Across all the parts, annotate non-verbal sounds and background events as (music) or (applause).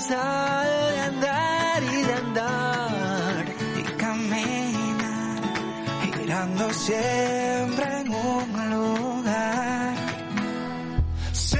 estás cansada de andar y de andar y caminar girando siempre en un lugar. Sé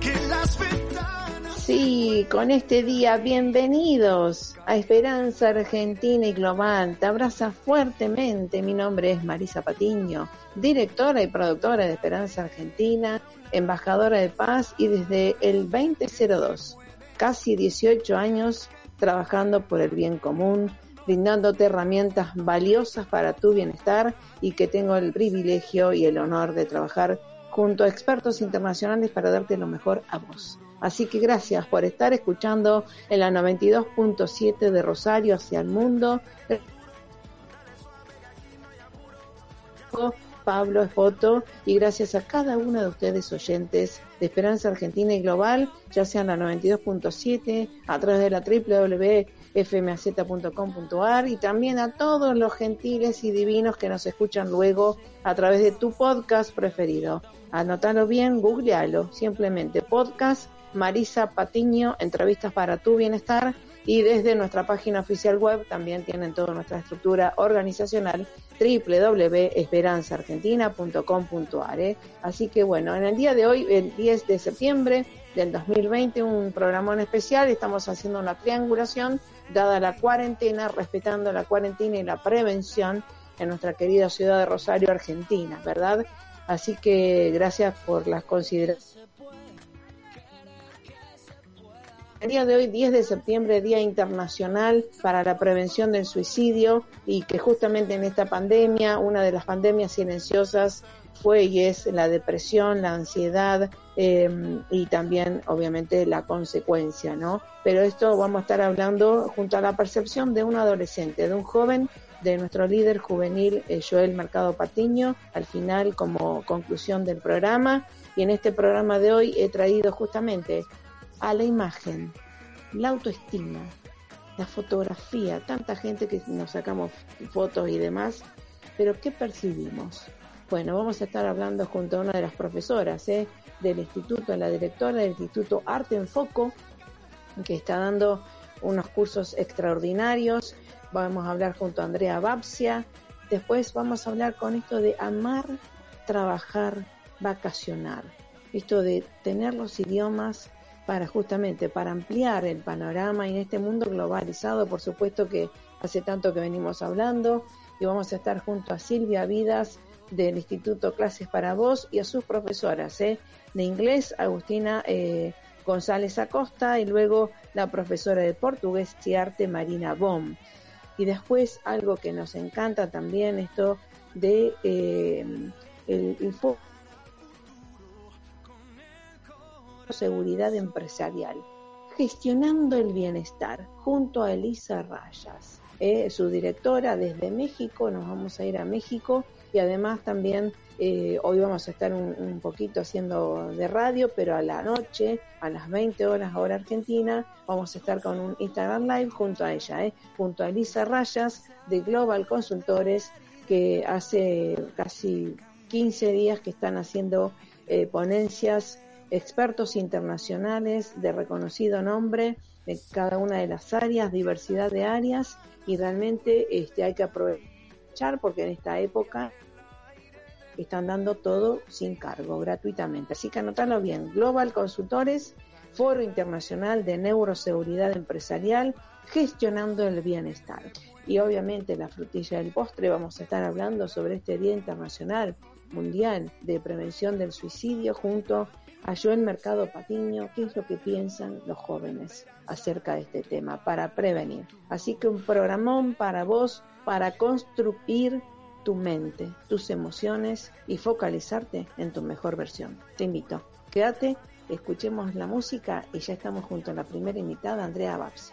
que las ventanas Sí, con este día, bienvenidos a Esperanza Argentina y Global. Te abraza fuertemente. Mi nombre es Marisa Patiño, directora y productora de Esperanza Argentina, embajadora de paz y desde el 2002, casi 18 años trabajando por el bien común, brindándote herramientas valiosas para tu bienestar y que tengo el privilegio y el honor de trabajar junto a expertos internacionales para darte lo mejor a vos. Así que gracias por estar escuchando en la 92.7 de Rosario hacia el mundo. Pablo Espoto y gracias a cada uno de ustedes oyentes de Esperanza Argentina y Global, ya sean la 92.7, a través de la www.fmaz.com.ar y también a todos los gentiles y divinos que nos escuchan luego a través de tu podcast preferido. Anótalo bien, googlealo, simplemente podcast Marisa Patiño, entrevistas para tu bienestar y desde nuestra página oficial web también tienen toda nuestra estructura organizacional www.esperanzaargentina.com.ar. ¿eh? Así que bueno, en el día de hoy, el 10 de septiembre del 2020, un programón especial, estamos haciendo una triangulación dada la cuarentena, respetando la cuarentena y la prevención en nuestra querida ciudad de Rosario, Argentina, ¿verdad? Así que gracias por las consideraciones. El día de hoy, 10 de septiembre, Día Internacional para la Prevención del Suicidio y que justamente en esta pandemia, una de las pandemias silenciosas fue y es la depresión, la ansiedad eh, y también obviamente la consecuencia, ¿no? Pero esto vamos a estar hablando junto a la percepción de un adolescente, de un joven, de nuestro líder juvenil eh, Joel Mercado Patiño, al final como conclusión del programa. Y en este programa de hoy he traído justamente a la imagen, la autoestima, la fotografía, tanta gente que nos sacamos fotos y demás, pero ¿qué percibimos? Bueno, vamos a estar hablando junto a una de las profesoras ¿eh? del instituto, la directora del Instituto Arte en Foco, que está dando unos cursos extraordinarios. Vamos a hablar junto a Andrea Babsia. Después vamos a hablar con esto de amar, trabajar, vacacionar. Esto de tener los idiomas para justamente para ampliar el panorama en este mundo globalizado, por supuesto que hace tanto que venimos hablando y vamos a estar junto a Silvia Vidas del Instituto Clases para Vos y a sus profesoras ¿eh? de inglés, Agustina eh, González Acosta y luego la profesora de portugués y Marina Bom. Y después algo que nos encanta también, esto de eh, el, el seguridad empresarial, gestionando el bienestar, junto a Elisa Rayas, eh, su directora desde México, nos vamos a ir a México y además también eh, hoy vamos a estar un, poquito haciendo de radio, pero a la noche, a las 20 horas hora argentina, vamos a estar con un Instagram Live junto a ella, eh, junto a Elisa Rayas de Global Consultores, que hace casi 15 días que están haciendo ponencias expertos internacionales de reconocido nombre de cada una de las áreas, diversidad de áreas y realmente este, hay que aprovechar porque en esta época están dando todo sin cargo, gratuitamente. Así que anotalo bien, Global Consultores, Foro Internacional de Neuroseguridad Empresarial, gestionando el bienestar. Y obviamente la frutilla del postre, vamos a estar hablando sobre este Día Internacional Mundial de Prevención del Suicidio junto a Joel Mercado Patiño, qué es lo que piensan los jóvenes acerca de este tema para prevenir. Así que un programón para vos, para construir tu mente, tus emociones y focalizarte en tu mejor versión. Te invito, quédate, escuchemos la música y ya estamos junto a la primera invitada, Andrea Babs.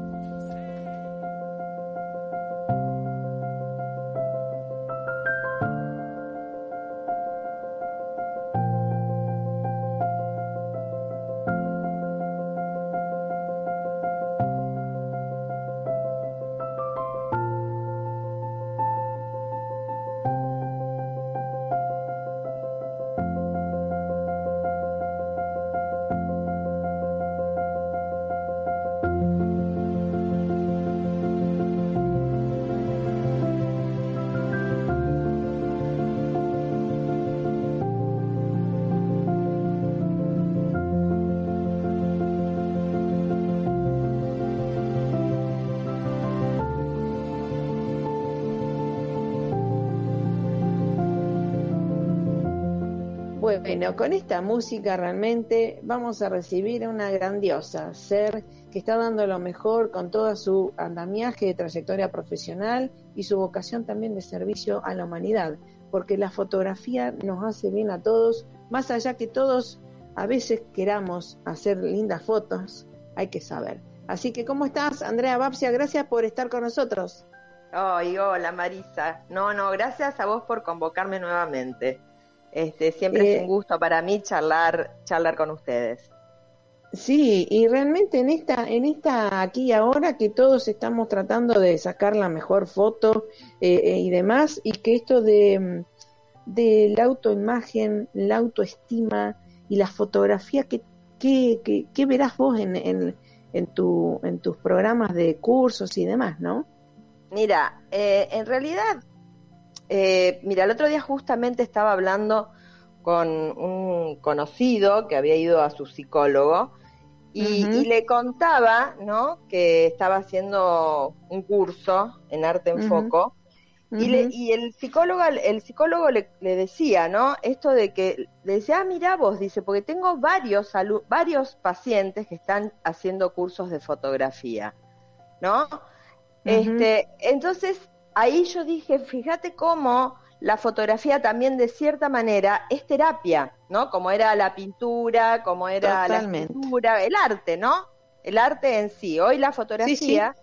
Con esta música realmente vamos a recibir a una grandiosa ser que está dando lo mejor con toda su andamiaje de trayectoria profesional y su vocación también de servicio a la humanidad, porque la fotografía nos hace bien a todos, más allá que todos a veces queramos hacer lindas fotos, hay que saber. Así que, ¿cómo estás, Andrea Babsia? Gracias por estar con nosotros. Ay, hola Marisa. No, no, gracias a vos por convocarme nuevamente. Este, siempre es un eh, gusto para mí charlar, charlar con ustedes. Sí, y realmente en esta, en esta aquí y ahora que todos estamos tratando de sacar la mejor foto eh, eh, y demás, y que esto de, de la autoimagen, la autoestima y la fotografía, ¿qué, qué, qué, verás vos en, en, en, tu, en tus programas de cursos y demás, no? Mira, en realidad eh, mira, el otro día justamente estaba hablando con un conocido que había ido a su psicólogo y, le contaba, ¿no? Que estaba haciendo un curso en arte en foco y, el psicólogo, el psicólogo le, decía, ¿no? Esto de que le decía, ah, mira vos, dice, porque tengo varios varios pacientes que están haciendo cursos de fotografía, ¿no? Este, entonces ahí yo dije, fíjate cómo la fotografía también de cierta manera es terapia, ¿no? Como era la pintura, como era la pintura, el arte, ¿no? El arte en sí. Hoy la fotografía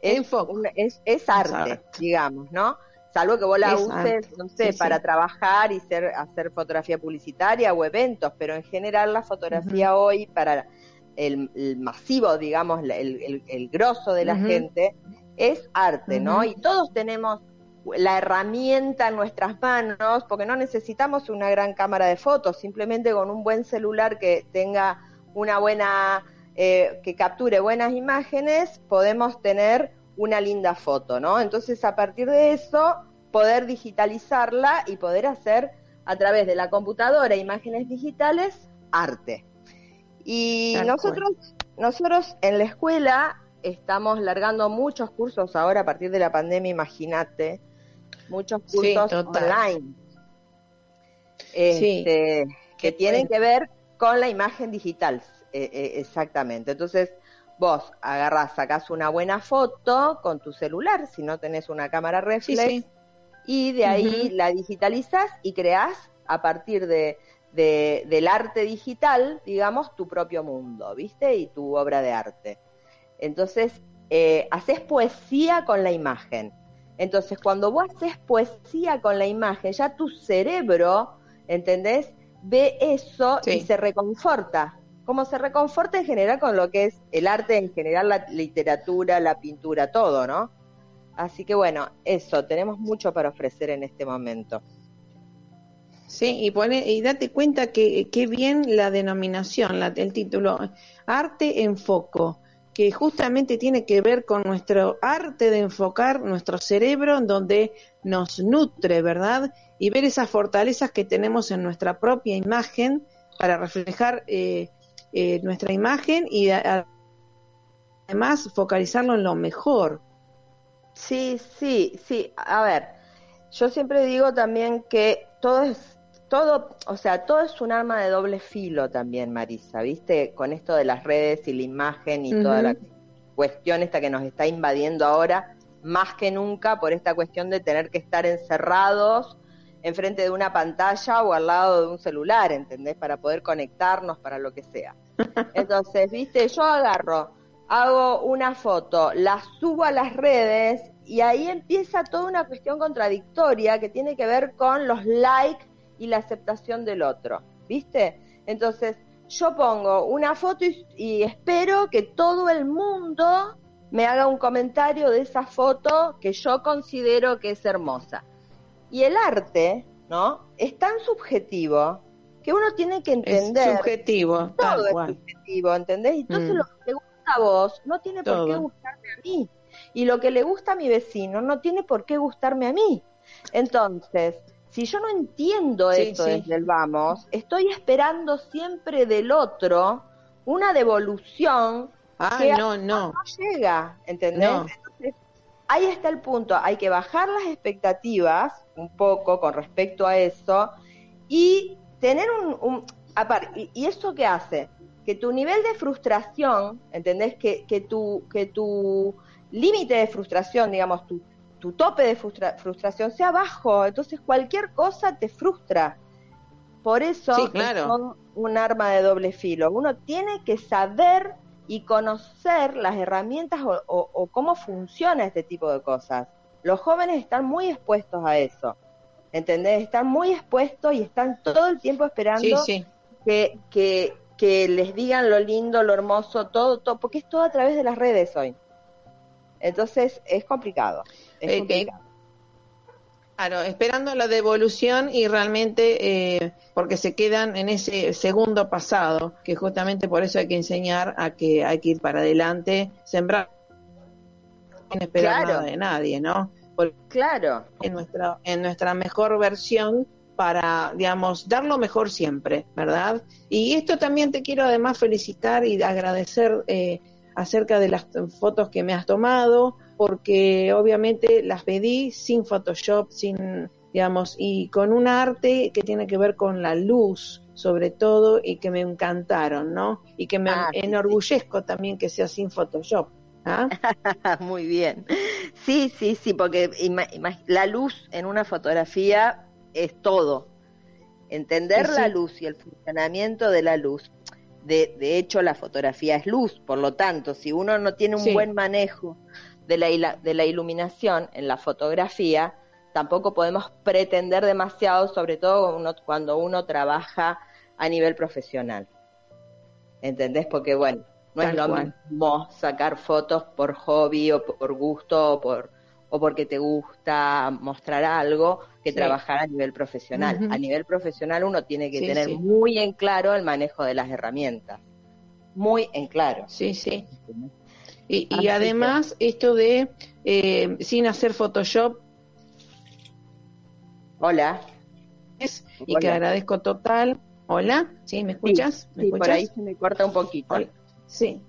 Es, es, arte, digamos, ¿no? Salvo que vos la uses, no sé, para trabajar y ser, hacer fotografía publicitaria o eventos, pero en general la fotografía hoy para el, masivo, digamos, el, el, grosso de la gente, es arte, ¿no? Y todos tenemos la herramienta en nuestras manos, porque no necesitamos una gran cámara de fotos, simplemente con un buen celular que tenga una buena, eh, que capture buenas imágenes, podemos tener una linda foto, ¿no? Entonces, a partir de eso, poder digitalizarla y poder hacer a través de la computadora imágenes digitales, arte. Y nosotros, nosotros en la escuela estamos largando muchos cursos ahora a partir de la pandemia, imagínate, muchos cursos online. Este, que tienen que ver con la imagen digital, eh, eh, exactamente. Entonces, vos agarrás, sacás una buena foto con tu celular, si no tenés una cámara reflex, y de ahí la digitalizas y creás a partir de, del arte digital, digamos, tu propio mundo, ¿viste? Y tu obra de arte. Entonces, eh, haces poesía con la imagen. Entonces, cuando vos haces poesía con la imagen, ya tu cerebro, ¿entendés? Ve eso y se reconforta. Como se reconforta en general con lo que es el arte, en general la literatura, la pintura, todo, ¿no? Así que bueno, eso, tenemos mucho para ofrecer en este momento. Sí, y, pone, y date cuenta que, qué bien la denominación, la, el título, arte en foco que justamente tiene que ver con nuestro arte de enfocar nuestro cerebro, en donde nos nutre, ¿verdad? Y ver esas fortalezas que tenemos en nuestra propia imagen para reflejar eh, eh, nuestra imagen y además focalizarlo en lo mejor. Sí, sí, sí. A ver, yo siempre digo también que todo es todo, o sea, todo es un arma de doble filo también, Marisa, ¿viste? Con esto de las redes y la imagen y toda la cuestión esta que nos está invadiendo ahora, más que nunca por esta cuestión de tener que estar encerrados enfrente de una pantalla o al lado de un celular, ¿entendés? Para poder conectarnos, para lo que sea. (laughs) Entonces, viste, yo agarro, hago una foto, la subo a las redes y ahí empieza toda una cuestión contradictoria que tiene que ver con los likes y la aceptación del otro, ¿viste? Entonces, yo pongo una foto y, espero que todo el mundo me haga un comentario de esa foto que yo considero que es hermosa. Y el arte, ¿no? Es tan subjetivo que uno tiene que entender. Es subjetivo, todo es subjetivo, ¿entendés? Entonces mm. lo que te gusta a vos no tiene por qué gustarme a mí. Y lo que le gusta a mi vecino no tiene por qué gustarme a mí. Entonces, si yo no entiendo eso desde el vamos, estoy esperando siempre del otro una devolución que no, no. llega, ¿entendés? Entonces, ahí está el punto, hay que bajar las expectativas un poco con respecto a eso y tener un... un y, y, eso qué hace? Que tu nivel de frustración, ¿entendés? Que, que tu, que tu límite de frustración, digamos, tu, tu tope de frustración sea bajo, entonces cualquier cosa te frustra. Por eso son un arma de doble filo. Uno tiene que saber y conocer las herramientas o, cómo funciona este tipo de cosas. Los jóvenes están muy expuestos a eso, ¿entendés? Están muy expuestos y están todo el tiempo esperando Que, que, que les digan lo lindo, lo hermoso, todo, todo, porque es todo a través de las redes hoy. Entonces es complicado. Eh, claro, esperando la devolución y realmente eh, porque se quedan en ese segundo pasado, que justamente por eso hay que enseñar a que hay que ir para adelante, sembrar sin esperar nada de nadie, ¿no? claro. En nuestra, en nuestra mejor versión para, digamos, dar lo mejor siempre, ¿verdad? Y esto también te quiero además felicitar y agradecer eh, acerca de las fotos que me has tomado, porque obviamente las pedí sin Photoshop, sin, digamos, y con un arte que tiene que ver con la luz, sobre todo, y que me encantaron, ¿no? Y que me ah, enorgullezco también que sea sin Photoshop. ¿ah? (laughs) Muy bien. Sí, sí, sí, porque la luz en una fotografía es todo. Entender la luz y el funcionamiento de la luz de, de, hecho, la fotografía es luz, por lo tanto, si uno no tiene un buen manejo de la, de la iluminación en la fotografía, tampoco podemos pretender demasiado, sobre todo cuando uno trabaja a nivel profesional. ¿Entendés? Porque, bueno, no es lo mismo sacar fotos por hobby o por gusto o por o porque te gusta mostrar algo que trabajar a nivel profesional. A nivel profesional uno tiene que tener muy en claro el manejo de las herramientas. Muy en claro. Sí, sí. Y, además esto de eh, sin hacer Photoshop. Hola. y que agradezco total. Hola, ¿sí? ¿Me escuchas? ¿Me escuchas? por ahí se me corta un poquito. Sí,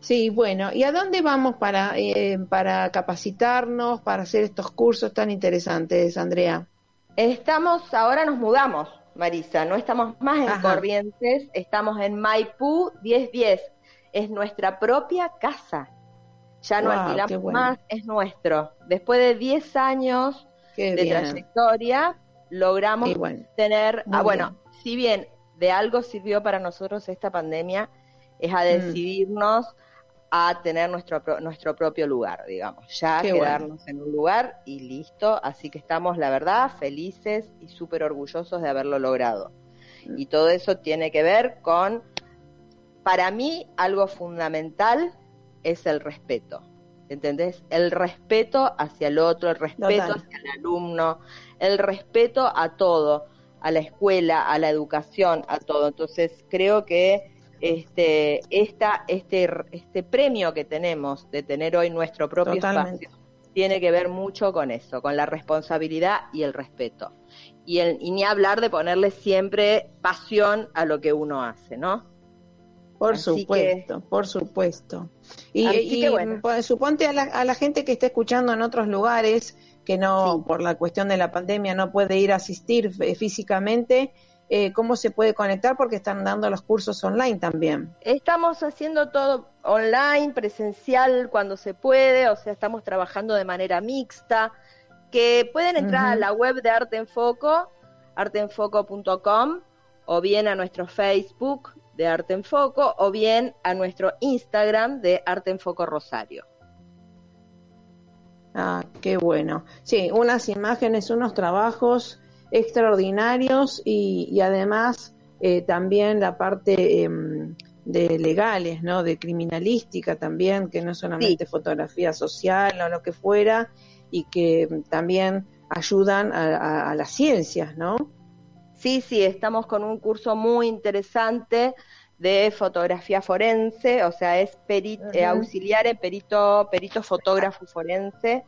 Sí, bueno, ¿y a dónde vamos para, eh, para capacitarnos, para hacer estos cursos tan interesantes, Andrea? Estamos, ahora nos mudamos, Marisa, no estamos más en Corrientes, estamos en Maipú 1010, es nuestra propia casa. Ya no alquilamos más, es nuestro. Después de 10 años de trayectoria, logramos tener, ah, bueno, si bien de algo sirvió para nosotros esta pandemia, es a mm. decidirnos a tener nuestro, nuestro propio lugar, digamos, ya quedarnos en un lugar y listo, así que estamos, la verdad, felices y súper orgullosos de haberlo logrado. Y todo eso tiene que ver con, para mí, algo fundamental es el respeto, ¿entendés? El respeto hacia el otro, el respeto hacia el alumno, el respeto a todo, a la escuela, a la educación, a todo. Entonces, creo que este, esta, este, este premio que tenemos de tener hoy nuestro propio espacio tiene que ver mucho con eso, con la responsabilidad y el respeto. Y, el, y ni hablar de ponerle siempre pasión a lo que uno hace, ¿no? Por supuesto, por supuesto. Y, suponte a la, a la, gente que está escuchando en otros lugares, que no, por la cuestión de la pandemia, no puede ir a asistir físicamente, eh, ¿cómo se puede conectar? Porque están dando los cursos online también. Estamos haciendo todo online, presencial cuando se puede, o sea, estamos trabajando de manera mixta, que pueden entrar a la web de Arte en Foco, arteenfoco.com, o bien a nuestro Facebook, de Arte en Foco o bien a nuestro Instagram de Arte en Foco Rosario. Ah, qué bueno. Sí, unas imágenes, unos trabajos extraordinarios y, además eh, también la parte em, de legales, ¿no? De criminalística también, que no solamente fotografía social o lo que fuera, y que también ayudan a, a las ciencias, ¿no? Sí, sí, estamos con un curso muy interesante de fotografía forense, o sea, es eh, auxiliar en perito, perito fotógrafo forense,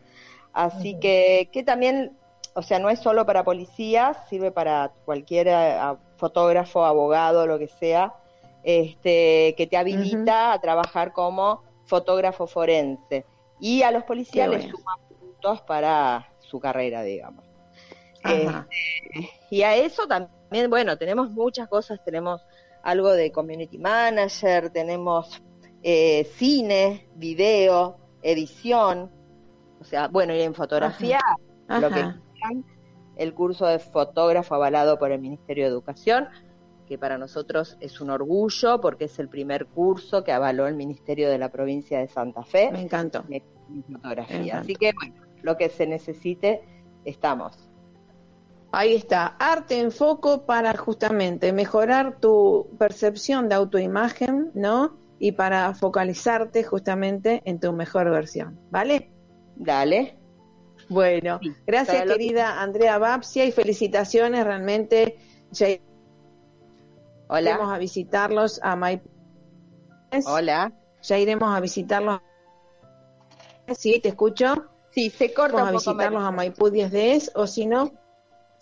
así que, que también, o sea, no es solo para policías, sirve para cualquier eh, fotógrafo, abogado, lo que sea, este, que te habilita a trabajar como fotógrafo forense. Y a los policías les suman puntos para su carrera, digamos. Este, y a eso también, bueno, tenemos muchas cosas, tenemos algo de community manager, tenemos eh, cine, video, edición, o sea, bueno, y en fotografía, lo que el curso de fotógrafo avalado por el Ministerio de Educación, que para nosotros es un orgullo porque es el primer curso que avaló el Ministerio de la provincia de Santa Fe. Me encantó. fotografía. Así que, bueno, lo que se necesite, estamos. Ahí está, arte en foco para justamente mejorar tu percepción de autoimagen, ¿no? Y para focalizarte justamente en tu mejor versión, ¿vale? Dale. Bueno, gracias querida Andrea Babsia y felicitaciones realmente. Ya Hola. Iremos a visitarlos a Maipú. Hola. Ya iremos a visitarlos. Sí, te escucho. Sí, se corta Vamos a visitarlos a Maipú 10 de o si no,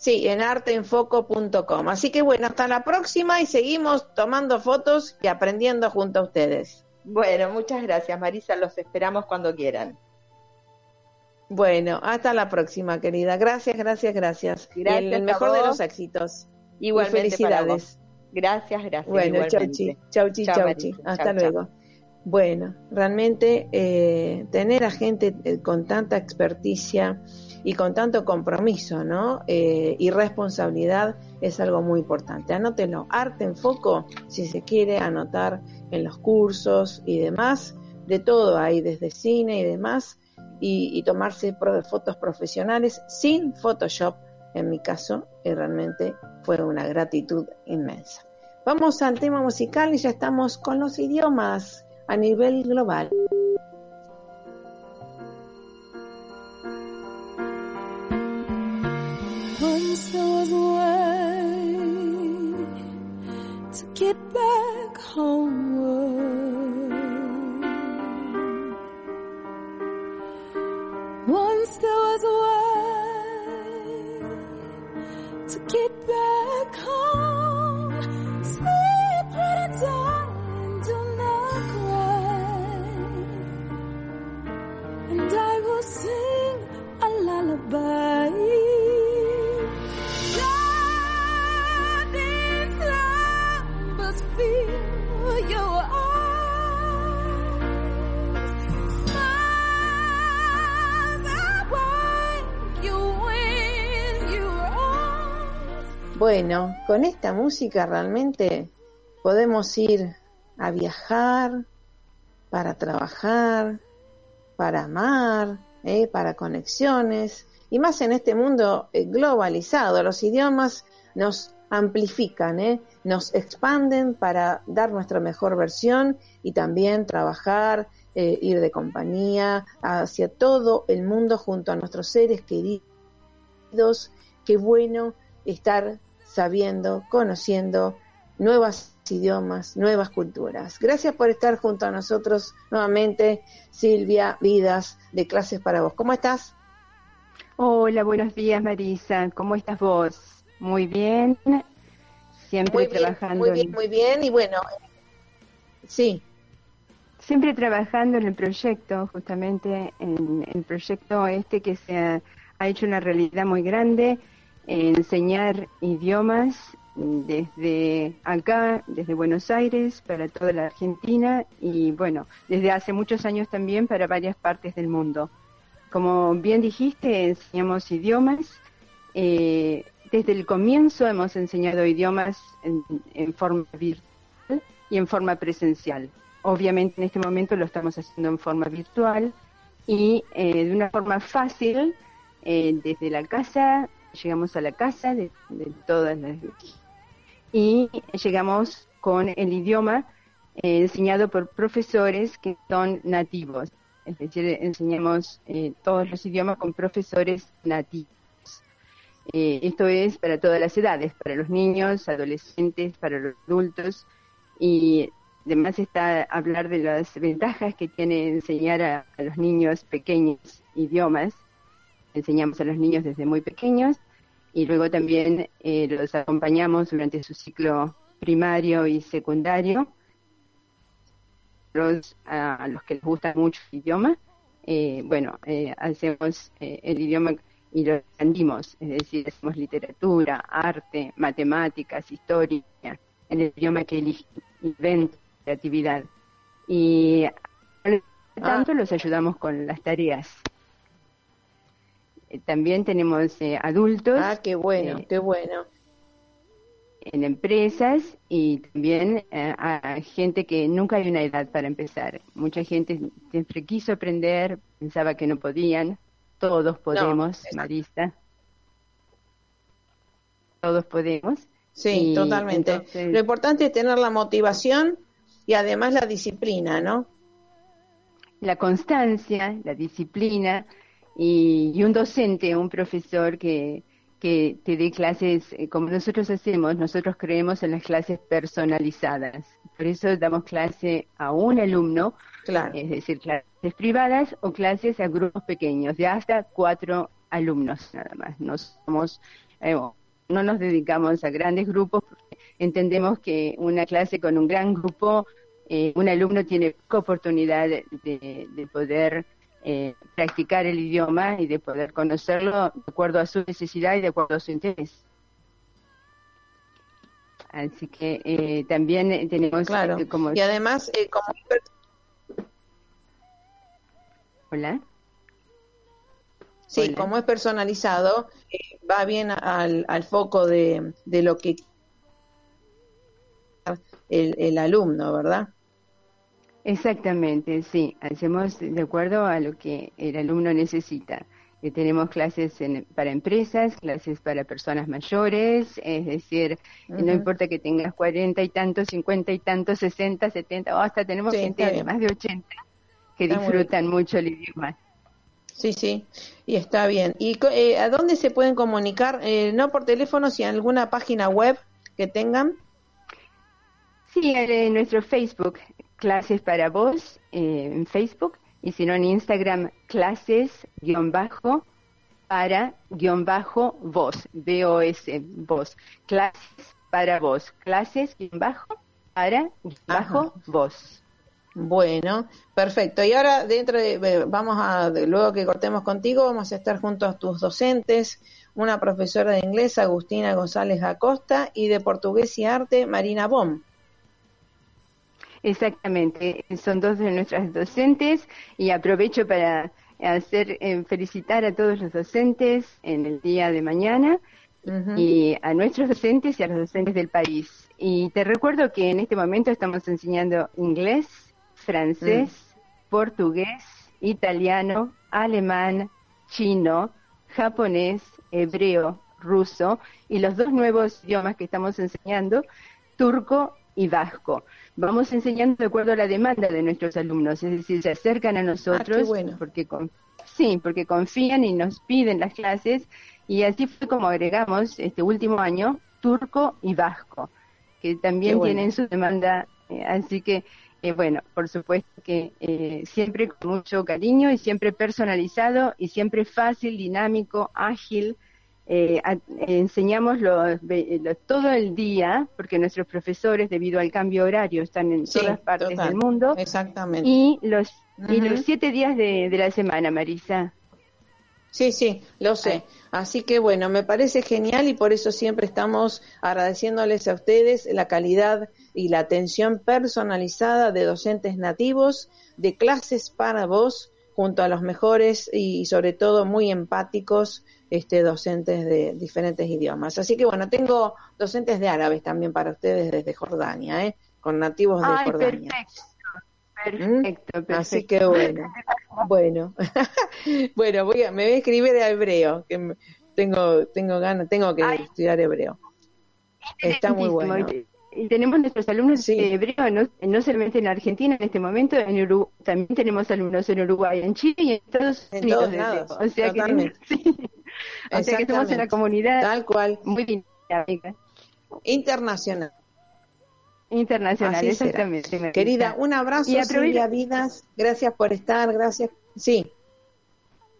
Sí, en arteenfoco.com. Así que bueno, hasta la próxima y seguimos tomando fotos y aprendiendo junto a ustedes. Bueno, muchas gracias Marisa, los esperamos cuando quieran. Bueno, hasta la próxima, querida. Gracias, gracias, gracias. Gracias. el mejor de los éxitos. Igualmente. felicidades. Gracias, gracias. Bueno, chauchi, chauchi, chauchi. Hasta luego. Bueno, realmente eh, tener a gente eh, con tanta experticia y con tanto compromiso ¿no? Eh, y responsabilidad es algo muy importante. Anótelo, arte en foco, si se quiere anotar en los cursos y demás, de todo ahí, desde cine y demás, y, tomarse fotos profesionales sin Photoshop, en mi caso, y realmente fue una gratitud inmensa. Vamos al tema musical y ya estamos con los idiomas a nivel global. Bueno, con esta música realmente podemos ir a viajar, para trabajar, para amar, ¿eh? para conexiones, y más en este mundo eh, globalizado. Los idiomas nos amplifican, ¿eh? nos expanden para dar nuestra mejor versión y también trabajar, ir de compañía hacia todo el mundo junto a nuestros seres queridos. Qué bueno estar sabiendo, conociendo nuevas idiomas, nuevas culturas. Gracias por estar junto a nosotros nuevamente, Silvia Vidas, de Clases para Vos. ¿Cómo estás? Hola, buenos días Marisa, ¿cómo estás vos? Muy bien, siempre muy bien, trabajando. Muy bien, en- muy bien, y bueno, sí, Siempre trabajando en el proyecto, justamente en el proyecto este que se ha, ha hecho una realidad muy grande, enseñar idiomas desde acá, desde Buenos Aires, para toda la Argentina y bueno, desde hace muchos años también para varias partes del mundo. Como bien dijiste, enseñamos idiomas. eh, desde el comienzo hemos enseñado idiomas en, en forma virtual y en forma presencial. Obviamente en este momento lo estamos haciendo en forma virtual y eh, de una forma fácil, eh, desde la casa, llegamos a la casa de, de todas las... Y llegamos con el idioma eh, enseñado por profesores que son nativos. Es decir, enseñamos eh, todos los idiomas con profesores nativos. Eh, esto es para todas las edades, para los niños, adolescentes, para los adultos y además está hablar de las ventajas que tiene enseñar a, a los niños pequeños idiomas. Enseñamos a los niños desde muy pequeños y luego también eh, los acompañamos durante su ciclo primario y secundario. Los, a, los que les gusta mucho el idioma, eh, bueno, eh, hacemos eh, el idioma y lo aprendimos, es decir, hacemos literatura, arte, matemáticas, historia, en el idioma que eligen, invento, creatividad. Y tanto los ayudamos con las tareas. Eh, También tenemos eh, adultos ah, qué bueno, eh, qué bueno. en empresas y también a gente que nunca hay una edad para empezar. Mucha gente siempre quiso aprender, pensaba que no podían. Todos podemos, exacto. Marisa. Todos podemos. Sí, Y totalmente. entonces- Lo importante es tener la motivación y además la disciplina, ¿no? la constancia, la disciplina y, y un docente, un profesor que, que te dé clases eh, como nosotros hacemos, nosotros creemos en las clases personalizadas. Por eso damos clase a un alumno, Claro. es decir, clases privadas o clases a grupos pequeños, de hasta cuatro alumnos nada más. No somos, eh, no nos dedicamos a grandes grupos, porque entendemos que una clase con un gran grupo eh, un alumno tiene poca oportunidad de, de- de poder eh, practicar el idioma y de poder conocerlo de acuerdo a su necesidad y de acuerdo a su interés. Así que eh, también eh, tenemos Claro. eh, como... Y además, eh, como Hola. Sí, Hola. como es personalizado, eh, va bien al, al foco de, de lo que el, el alumno, ¿verdad? Exactamente, sí. Hacemos de acuerdo a lo que el alumno necesita. Eh, tenemos clases en- para empresas, clases para personas mayores, es decir, no importa que tengas cuarenta y tantos, cincuenta y tantos, sesenta, setenta, o hasta tenemos Sí, gente de más de ochenta que Está disfrutan mucho el idioma. Sí, sí, y está bien. ¿Y eh, a dónde se pueden comunicar? Eh, no por teléfono, si en alguna página web que tengan. Sí, en nuestro Facebook, Clases para Vos, eh, en Facebook, y si no en Instagram, clases, guion bajo, para, guion bajo, vos, V-O-S, vos, clases para vos, clases, guion bajo, para, guion bajo, vos. Bueno, perfecto. Y ahora dentro de, vamos a, de- luego que cortemos contigo, vamos a estar junto a tus docentes, una profesora de inglés, Agustina González Acosta, y de portugués y arte, Marina Bom. Exactamente, son dos de nuestras docentes y aprovecho para hacer eh, felicitar a todos los docentes en el día de mañana y a nuestros docentes y a los docentes del país. Y te recuerdo que en este momento estamos enseñando inglés, francés, portugués, italiano, alemán, chino, japonés, hebreo, ruso y los dos nuevos idiomas que estamos enseñando, turco y vasco. Vamos enseñando de acuerdo a la demanda de nuestros alumnos, es decir, se acercan a nosotros bueno. porque con- sí, porque confían y nos piden las clases y así fue como agregamos este último año turco y vasco. que también tienen su demanda. Eh, así que, eh, bueno, por supuesto que eh, siempre con mucho cariño y siempre personalizado y siempre fácil, dinámico, ágil. Enseñamos todo el día, porque nuestros profesores, debido al cambio horario, están en todas partes del mundo. Exactamente. Y los, y los siete días de, de la semana, Marisa. Sí, sí, lo sé. Así que bueno, me parece genial y por eso siempre estamos agradeciéndoles a ustedes la calidad y la atención personalizada de docentes nativos, de clases para vos, junto a los mejores y sobre todo muy empáticos este, docentes de diferentes idiomas. Así que bueno, tengo docentes de árabes también para ustedes desde Jordania, ¿eh? con nativos de Jordania. Perfecto. Perfecto, perfecto. Así que bueno, bueno, (laughs) bueno, voy a, me voy a escribir de hebreo, que tengo, tengo ganas, tengo que estudiar hebreo. Está muy bueno. Y tenemos nuestros alumnos de hebreo, no, no, solamente en Argentina en este momento, en Uruguay, también tenemos alumnos en Uruguay, en Chile y en Estados Unidos. o sea que, (laughs) o sea que estamos en la comunidad Tal cual. muy dinámica. Internacional. Internacional, exactamente. Querida, un abrazo, y Silvia Vidas. Gracias por estar, gracias. Sí.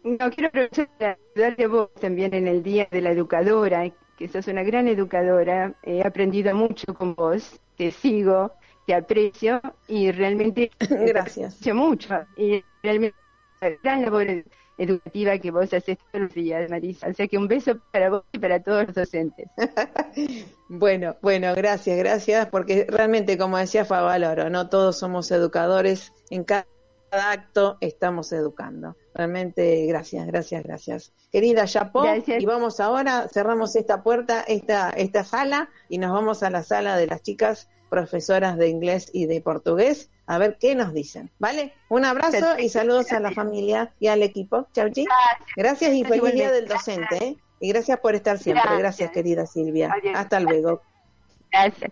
No, quiero aprovechar para ayudarte a vos también en el Día de la Educadora, que sos una gran educadora. He aprendido mucho con vos, te sigo, te aprecio y realmente gracias. (laughs) Te aprecio mucho. Y realmente gran labor educativa que vos haces todos los días, Marisa. O sea que un beso para vos y para todos los docentes. (laughs) bueno, bueno, gracias, gracias, porque realmente, como decía Favaloro, no todos somos educadores, en cada acto estamos educando. Realmente, gracias, gracias, gracias. Querida Chapo, y vamos ahora, cerramos esta puerta, esta, esta sala, y nos vamos a la sala de las chicas profesoras de inglés y de portugués a ver qué nos dicen. ¿Vale? Un abrazo y saludos a la familia y al equipo. Chau, chi. Gracias y feliz día del docente. ¿eh? Y gracias por estar siempre. Gracias, querida Silvia. Hasta luego. Gracias.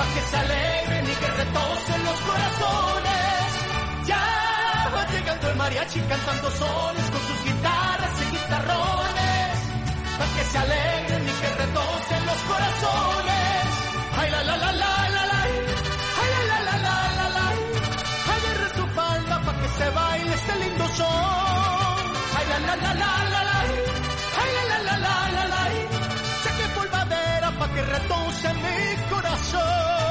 Pa' que se alegren y que retosen los corazones. Ya va llegando el mariachi cantando sones con sus guitarras y guitarrones. Pa' que se alegren y que retosen los corazones. Ay, la, la, la, la, la, la. Ay, la, la, la, la, la, la. Agarre su falda pa' que se baile este lindo son la la la la la, ay que retose mi corazón.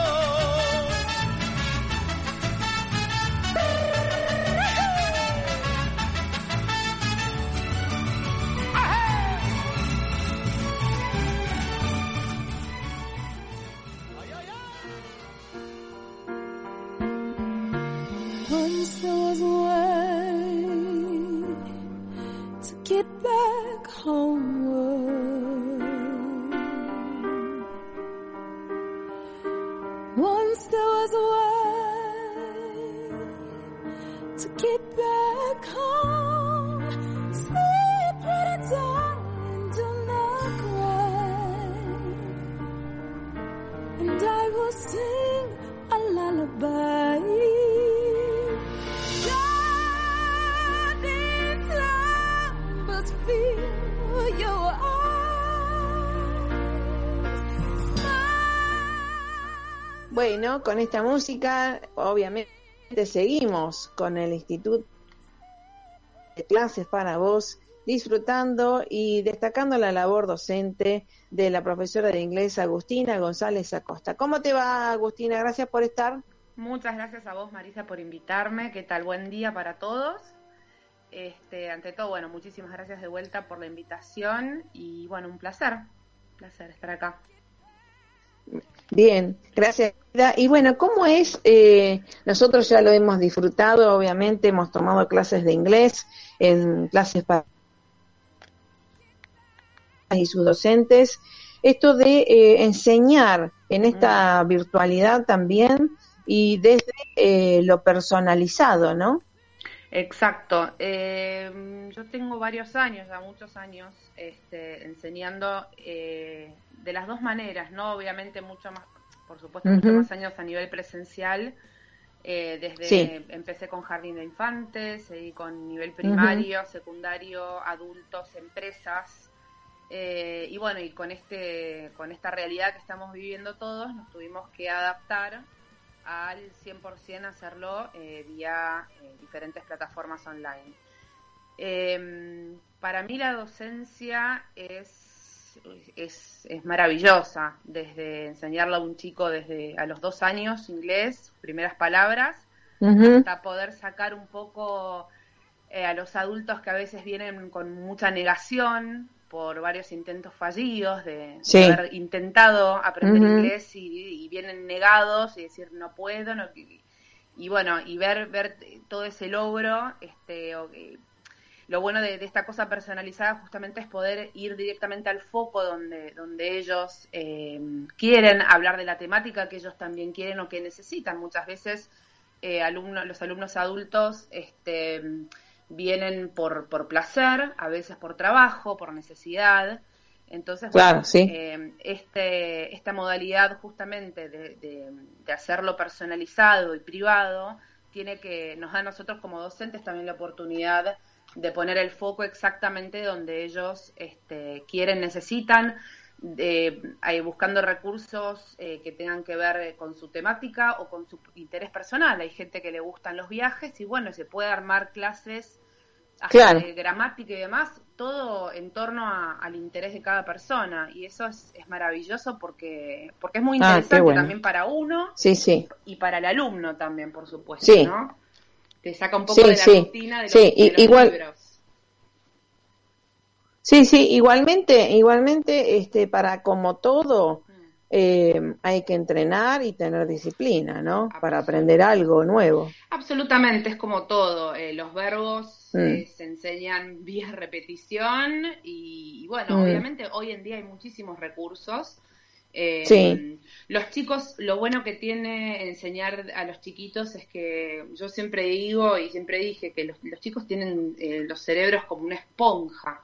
Bueno, con esta música, obviamente seguimos con el Instituto de Clases para Vos, disfrutando y destacando la labor docente de la profesora de inglés Agustina González Acosta. ¿Cómo te va, Agustina? Gracias por estar. Muchas gracias a vos, Marisa, por invitarme. ¿Qué tal? Buen día para todos. Este, ante todo, bueno, muchísimas gracias de vuelta por la invitación y bueno, un placer, placer estar acá. Bien, gracias. Y bueno, ¿cómo es? Eh, nosotros ya lo hemos disfrutado, obviamente, hemos tomado clases de inglés en clases para y sus docentes. Esto de eh, enseñar en esta virtualidad también y desde eh, lo personalizado, ¿no? Exacto. Eh, yo tengo varios años, ya muchos años, este, enseñando eh, de las dos maneras, ¿no? Obviamente mucho más, por supuesto, muchos más años a nivel presencial. Eh, desde empecé con jardín de infantes, seguí con nivel primario, secundario, adultos, empresas. y bueno, y con este, con esta realidad que estamos viviendo todos, nos tuvimos que adaptar al 100% hacerlo eh, vía eh, diferentes plataformas online. Em, para mí la docencia es, es, maravillosa, desde enseñarle a un chico desde a los dos años inglés, primeras palabras, hasta poder sacar un poco eh, a los adultos que a veces vienen con mucha negación, por varios intentos fallidos de, haber intentado aprender inglés y, vienen negados y decir no puedo no, y, bueno y ver ver todo ese logro este lo bueno de, esta cosa personalizada justamente es poder ir directamente al foco donde donde ellos eh, quieren hablar de la temática que ellos también quieren o que necesitan. Muchas veces eh, alumnos los alumnos adultos este vienen por, por placer, a veces por trabajo, por necesidad. Entonces, claro, sí. Eh, este, esta modalidad justamente de, de, hacerlo personalizado y privado tiene que, nos da a nosotros como docentes también la oportunidad de poner el foco exactamente donde ellos este, quieren, necesitan, de, buscando recursos eh, que tengan que ver con su temática o con su interés personal. Hay gente que le gustan los viajes y bueno, se puede armar clases de gramática y demás, todo en torno al interés de cada persona. Y eso es, maravilloso porque, porque es muy ah, interesante también para uno sí, sí. y para el alumno también, por supuesto. ¿no? Te saca un poco de la rutina de los, sí. igual, Sí, sí, igualmente, igualmente, este, para como todo, eh, hay que entrenar y tener disciplina, ¿no? Para aprender algo nuevo. Absolutamente, es como todo. Eh, los verbos mm. eh, se enseñan vía repetición y, bueno, mm. obviamente hoy en día hay muchísimos recursos. sí. Los chicos, lo bueno que tiene enseñar a los chiquitos es que yo siempre digo y siempre dije que los, chicos tienen los cerebros como una esponja.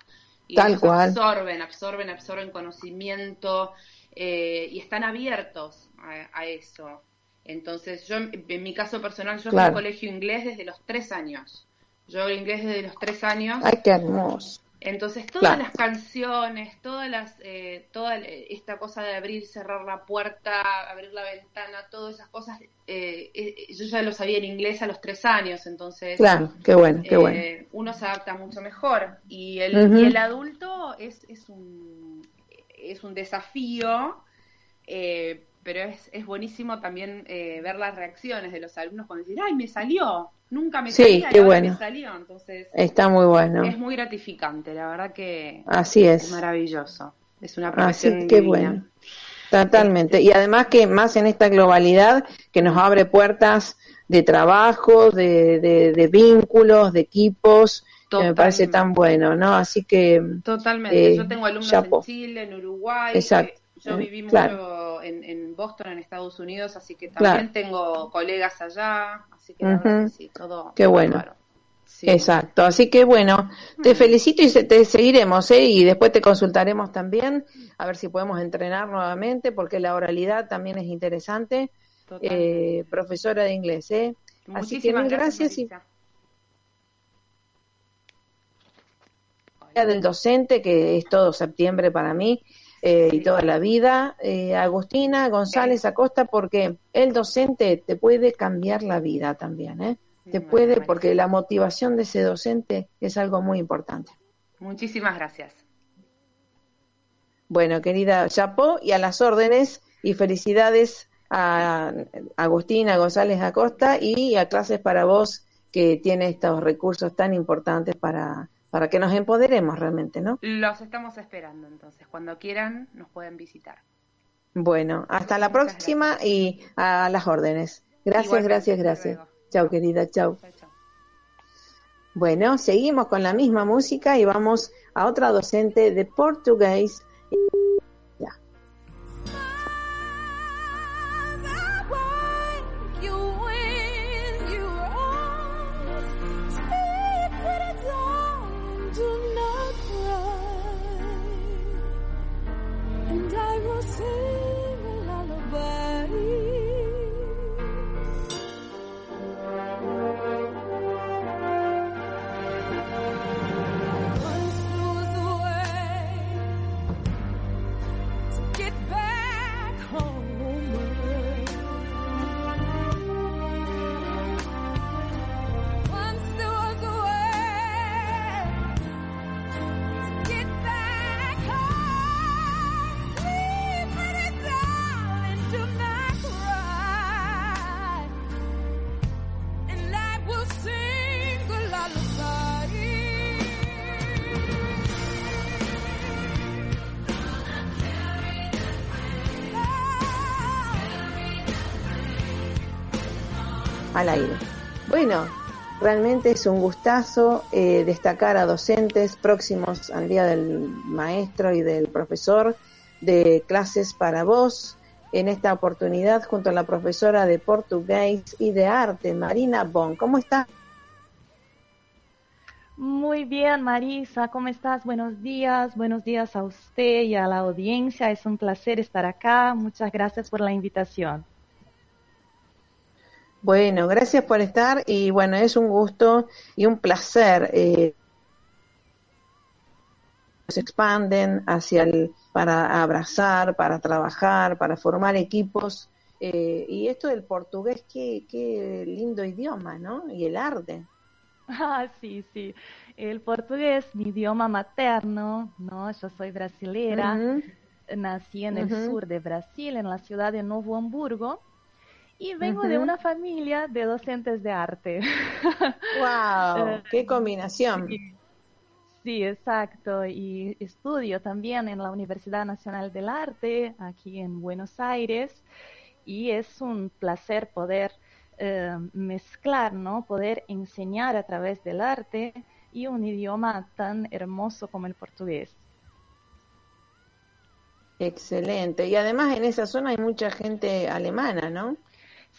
Y Tal cual. absorben, absorben, absorben conocimiento, eh, y están abiertos a, eso. Entonces, yo, en mi caso personal, yo fui colegio inglés desde los tres años. Yo hablo inglés desde los tres años. ¡Ay, qué hermoso! Entonces, todas las canciones, todas las, eh, toda esta cosa de abrir, cerrar la puerta, abrir la ventana, todas esas cosas, eh, eh, yo ya lo sabía en inglés a los tres años, entonces. Claro, qué bueno, qué bueno. Uno se adapta mucho mejor. Y el, y el adulto es, es un es un desafío, eh, pero es, es, buenísimo también eh, ver las reacciones de los alumnos cuando dicen, ay, me salió, nunca me sí, qué bueno. me salió. Entonces, Está muy bueno. Es muy gratificante, la verdad que Así es. maravilloso. Es una profesión Así, qué bueno. Totalmente. Y además que más en esta globalidad que nos abre puertas de trabajo, de, de vínculos, de equipos, que me parece tan bueno, ¿no? Así que... Totalmente, eh, yo tengo alumnos en Chile, en Uruguay, Exacto. yo viví mucho en, Boston, en Estados Unidos, así que también tengo colegas allá, así que, sí, todo... Qué bueno. Exacto, así que bueno, te felicito y te seguiremos, ¿eh? Y después te consultaremos también, a ver si podemos entrenar nuevamente, porque la oralidad también es interesante. Eh, profesora de inglés, ¿eh? así que gracias, y del docente, que es todo septiembre para mí eh, y toda la vida, eh, Agustina González Acosta, porque el docente te puede cambiar la vida también, ¿eh? Te puede, porque la motivación de ese docente es algo muy importante. Muchísimas gracias. Bueno, querida Chapó, y a las órdenes, y felicidades a Agustina González Acosta y a Clases para Vos, que tiene estos recursos tan importantes para para que nos empoderemos realmente, ¿no? Los estamos esperando entonces. Cuando quieran nos pueden visitar. Bueno, hasta la próxima y a las órdenes. Gracias, gracias, gracias. Chao, querida, chao. Bueno, seguimos con la misma música y vamos a otra docente de portugués. Al aire. Bueno, realmente es un gustazo eh, destacar a docentes próximos al Día del Maestro y del Profesor de clases para vos. En esta oportunidad, junto a la profesora de portugués y de arte, Marina Bon. ¿Cómo está? Muy bien, Marisa, ¿cómo estás? Buenos días, buenos días a usted y a la audiencia. Es un placer estar acá. Muchas gracias por la invitación. Bueno, gracias por estar y bueno, es un gusto y un placer. Eh, se expanden hacia el para abrazar, para trabajar, para formar equipos. eh, y esto del portugués, qué, qué lindo idioma, ¿no? Y el arte. (laughs) Ah, sí, sí. El portugués, mi idioma materno, ¿no? Yo soy brasilera. Nací en el sur de Brasil, en la ciudad de Novo Hamburgo. Y vengo de una familia de docentes de arte. (laughs) ¡Wow! Eh, ¡Qué combinación! Sí, sí, exacto. Y estudio también en la Universidad Nacional del Arte, aquí en Buenos Aires. Y es un placer poder eh, mezclar, ¿no? Poder enseñar a través del arte y un idioma tan hermoso como el portugués. Excelente. Y además en esa zona hay mucha gente alemana, ¿no?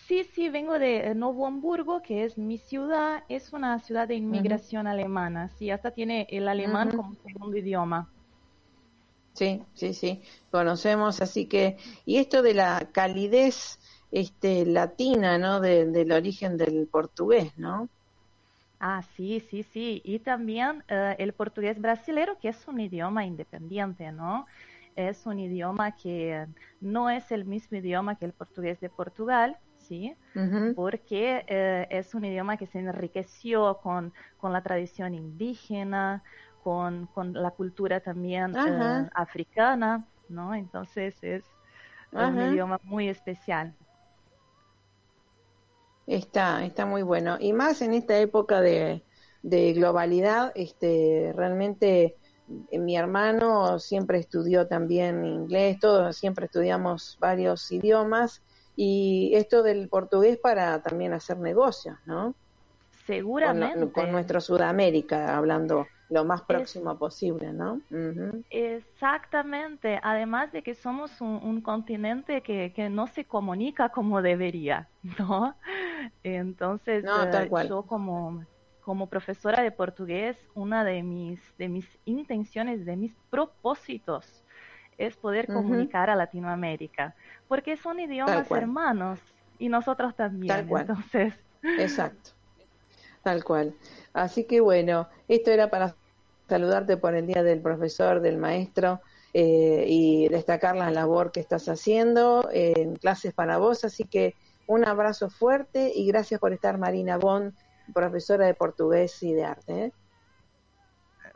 Sí, sí, vengo de Novo Hamburgo, que es mi ciudad. Es una ciudad de inmigración alemana. Sí, hasta tiene el alemán como segundo idioma. Sí, sí, sí, conocemos, así que, y esto de la calidez este, latina, ¿no? De- del origen del portugués, ¿no? Ah, sí, sí, sí. Y también eh, el portugués brasilero, que es un idioma independiente, ¿no? Es un idioma que no es el mismo idioma que el portugués de Portugal, ¿sí? Porque eh, es un idioma que se enriqueció con, con la tradición indígena, con, con la cultura también eh, africana, ¿no? Entonces es un idioma muy especial. Está, está muy bueno. Y más en esta época de, de globalidad, este, realmente eh, mi hermano siempre estudió también inglés, todos siempre estudiamos varios idiomas y esto del portugués para también hacer negocios, ¿no? Seguramente. con nuestro Sudamérica, hablando lo más próximo posible, ¿no? Exactamente, además de que somos un, un continente que, que no se comunica como debería, (laughs) ¿no? Entonces, No, eh, yo como, como profesora de portugués, una de mis, de mis intenciones, de mis propósitos, es poder comunicar a Latinoamérica, porque son idiomas hermanos y nosotros también. Tal cual. Entonces, Exacto, tal cual. Así que bueno, esto era para saludarte por el Día del Profesor, del Maestro eh, y destacar la labor que estás haciendo en clases para vos. Así que un abrazo fuerte y gracias por estar, Marina Bon, profesora de portugués y de arte. ¿eh?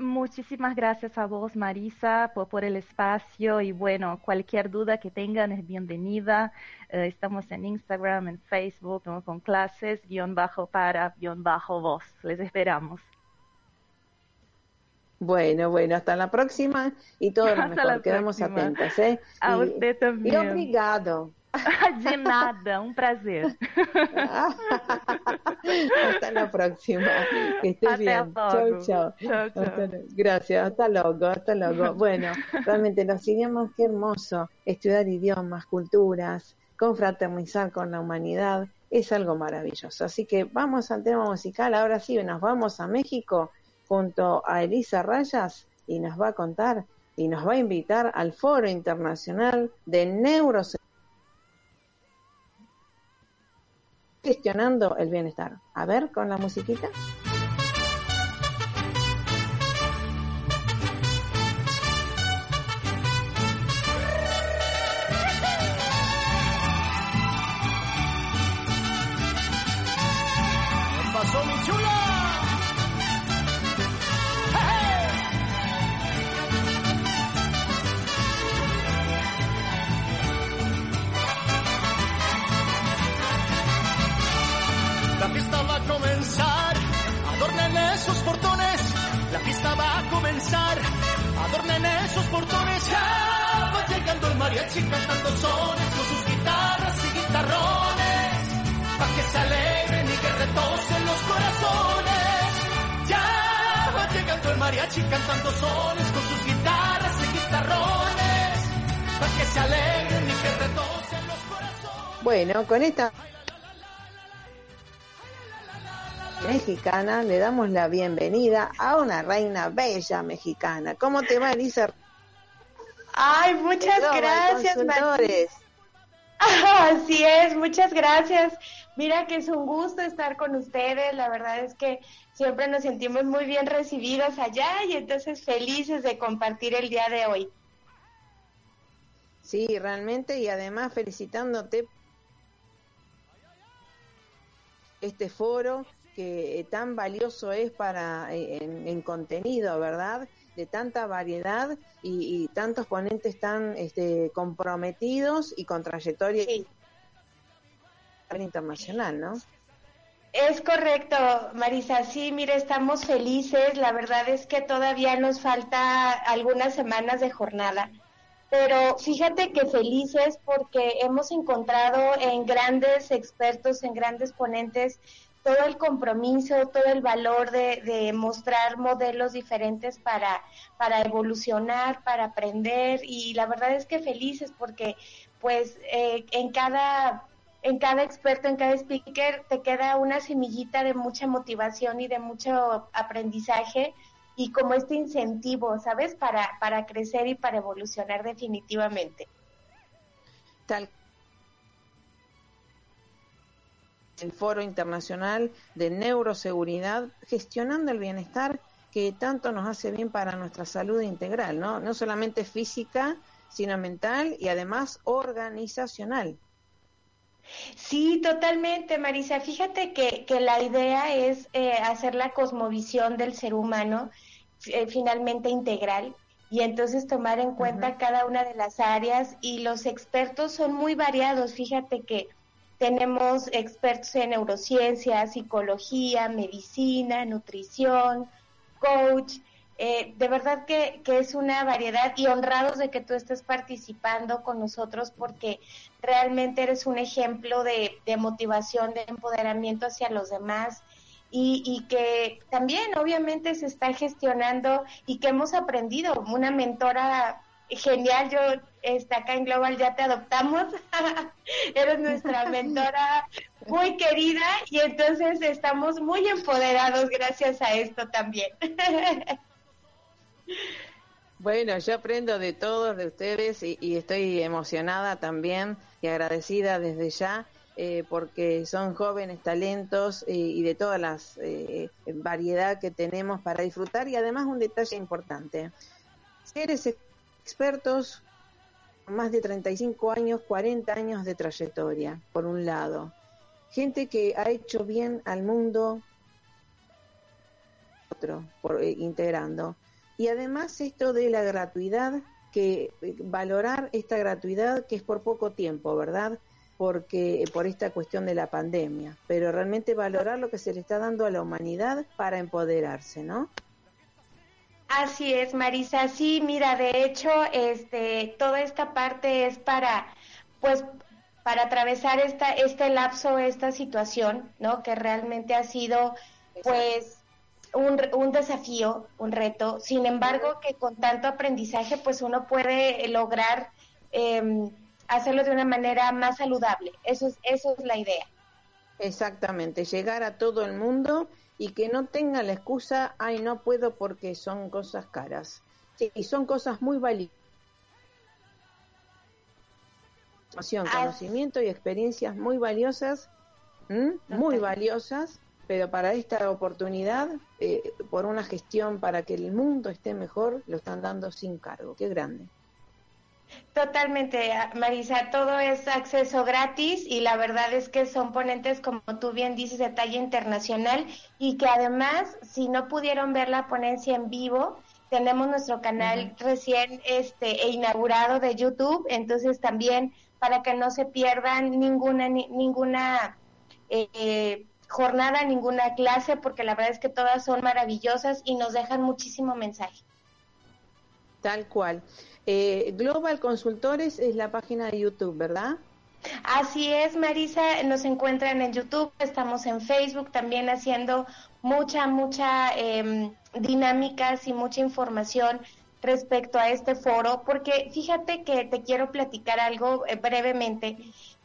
Muchísimas gracias a vos, Marisa, por, por el espacio y bueno, cualquier duda que tengan es bienvenida. Eh, estamos en Instagram, en Facebook, ¿no? con clases, guion bajo para, guion bajo vos. Les esperamos. Bueno, bueno, hasta la próxima y todo lo (laughs) mejor. Quedamos atentos, ¿eh? A y, usted también. Y obrigado. (laughs) De nada, un placer. (laughs) hasta la próxima. Que estés Hasta bien. Gracias, hasta luego, hasta luego. (laughs) Bueno, realmente nos idioma, qué hermoso estudiar idiomas, culturas, confraternizar con la humanidad, es algo maravilloso. Así que vamos al tema musical, ahora sí, nos vamos a México junto a Elisa Rayas y nos va a contar y nos va a invitar al Foro Internacional de Neurociencia gestionando el bienestar. A ver, con la musiquita. Con esta mexicana le damos la bienvenida a una reina bella mexicana. ¿Cómo te va, Elisa? Ay, muchas a gracias. (laughs) Así es, muchas gracias. Mira que es un gusto estar con ustedes. La verdad es que siempre nos sentimos muy bien recibidos allá y entonces felices de compartir el día de hoy. Sí, realmente, y además felicitándote este foro que tan valioso es para eh, en, en contenido, ¿verdad? De tanta variedad y, y tantos ponentes tan este, comprometidos y con trayectoria internacional, ¿no? Es correcto, Marisa. Sí, mire, estamos felices. La verdad es que todavía nos falta algunas semanas de jornada. Pero fíjate que felices porque hemos encontrado en grandes expertos, en grandes ponentes, todo el compromiso, todo el valor de, de mostrar modelos diferentes para, para evolucionar, para aprender. Y la verdad es que felices porque pues eh, en cada en cada experto, en cada speaker, te queda una semillita de mucha motivación y de mucho aprendizaje y como este incentivo, ¿sabes? Para, para crecer y para evolucionar definitivamente. Tal el Foro Internacional de Neuroseguridad, gestionando el bienestar que tanto nos hace bien para nuestra salud integral, ¿no? No solamente física, sino mental y además organizacional. Sí, totalmente, Marisa. Fíjate que, que la idea es eh, hacer la cosmovisión del ser humano eh, finalmente integral y entonces tomar en cuenta cada una de las áreas y los expertos son muy variados. Fíjate que tenemos expertos en neurociencia, psicología, medicina, nutrición, coach. Eh, de verdad que, que, es una variedad y honrados de que tú estés participando con nosotros porque realmente eres un ejemplo de, de motivación, de empoderamiento hacia los demás y, y, que también obviamente se está gestionando y que hemos aprendido. Una mentora genial, yo está acá en Global ya te adoptamos, (laughs) eres nuestra (laughs) mentora muy querida y entonces estamos muy empoderados gracias a esto también. (laughs) Bueno, yo aprendo de todos, de ustedes, y, y estoy emocionada también y agradecida desde ya, eh, porque son jóvenes talentos eh, y de todas las eh, variedad que tenemos para disfrutar. Y además un detalle importante, seres expertos con más de 35 años, 40 años de trayectoria, por un lado. Gente que ha hecho bien al mundo, otro, por, integrando y además esto de la gratuidad, que valorar esta gratuidad que es por poco tiempo, ¿verdad? Porque por esta cuestión de la pandemia, pero realmente valorar lo que se le está dando a la humanidad para empoderarse, ¿no? Así es, Marisa. Sí, mira, de hecho, este, toda esta parte es para, pues, para atravesar esta, este lapso, esta situación, ¿no? Que realmente ha sido, pues, un, un desafío, un reto. Sin embargo, que con tanto aprendizaje, pues, uno puede lograr em, hacerlo de una manera más saludable. Eso es, eso es la idea. Exactamente, llegar a todo el mundo y que no tenga la excusa, ay, no puedo porque son cosas caras. Sí, y son cosas muy valiosas. Conocimiento y experiencias muy valiosas, muy valiosas, pero para esta oportunidad, eh, por una gestión para que el mundo esté mejor, lo están dando sin cargo. Qué grande. Totalmente, Marisa, todo es acceso gratis y la verdad es que son ponentes, como tú bien dices, de talla internacional y que además, si no pudieron ver la ponencia en vivo, tenemos nuestro canal recién este, e inaugurado de YouTube, entonces también para que no se pierdan ninguna, ninguna eh, jornada, ninguna clase, porque la verdad es que todas son maravillosas y nos dejan muchísimo mensaje. Tal cual. Eh, Global Consultores es la página de YouTube, ¿verdad? Así es, Marisa, nos encuentran en YouTube, estamos en Facebook también haciendo mucha, mucha eh, dinámicas y mucha información respecto a este foro, porque fíjate que te quiero platicar algo eh, brevemente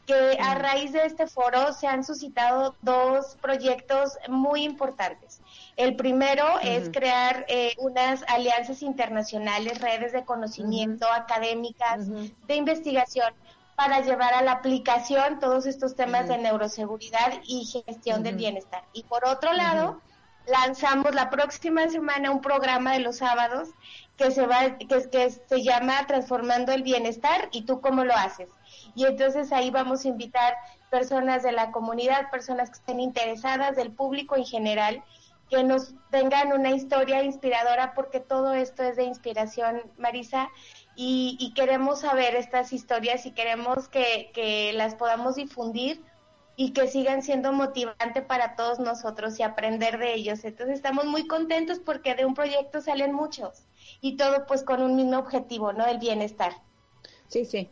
que a raíz de este foro se han suscitado dos proyectos muy importantes. El primero es crear eh, unas alianzas internacionales, redes de conocimiento académicas, de investigación, para llevar a la aplicación todos estos temas de neuroseguridad y gestión del bienestar. Y por otro lado, lanzamos la próxima semana un programa de los sábados que se va que, que se llama Transformando el Bienestar y tú cómo lo haces. Y entonces ahí vamos a invitar personas de la comunidad, personas que estén interesadas, del público en general, que nos tengan una historia inspiradora, porque todo esto es de inspiración, Marisa, y, queremos saber estas historias y queremos que, que las podamos difundir y que sigan siendo motivante para todos nosotros y aprender de ellos. Entonces estamos muy contentos porque de un proyecto salen muchos y todo pues con un mismo objetivo, ¿no? El bienestar. Sí, sí,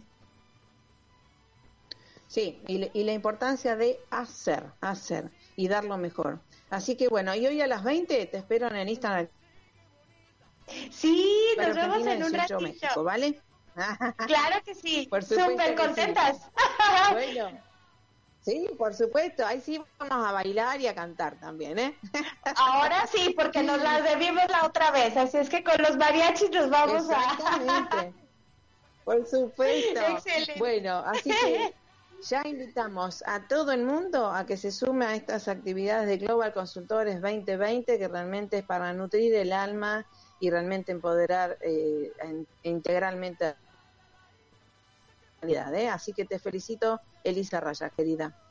Sí, y, la importancia de hacer, hacer y dar lo mejor. Así que bueno, y hoy a las 20 te espero en Instagram. Sí, nos vemos en un ratito. México, ¿vale? (laughs) Claro que sí, súper contentas. Bueno, sí, por supuesto, ahí sí vamos a bailar y a cantar también, ¿eh? (laughs) Ahora sí, porque nos las debimos la otra vez, así es que con los mariachis nos vamos a... Por supuesto. (laughs) Excelente. Bueno, así que ya invitamos a todo el mundo a que se sume a estas actividades de Global Consultores 2020, que realmente es para nutrir el alma y realmente empoderar eh, integralmente a la humanidad. ¿eh? Así que te felicito, Elisa Raya, querida.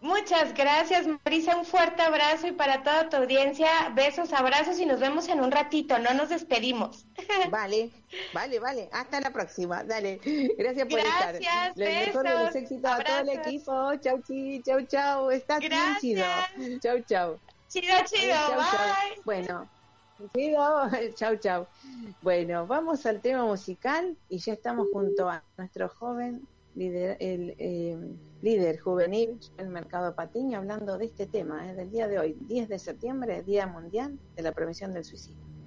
Muchas gracias, Marisa. Un fuerte abrazo y para toda tu audiencia, besos, abrazos y nos vemos en un ratito. No nos despedimos. (laughs) Vale, vale, vale. Hasta la próxima. Dale. Gracias por estar. Gracias, besos. los éxitos a todo el equipo. Chau, chi, chau, chau. Estás bien chido. Chau, chau. Chido, chido. Bye. Bueno. Chido, (laughs) chau, chau. Bueno, vamos al tema musical y ya estamos junto a nuestro joven líder, el eh, líder juvenil del mercado Patiño, hablando de este tema, eh, del día de hoy, 10 de septiembre, Día Mundial de la Prevención del Suicidio.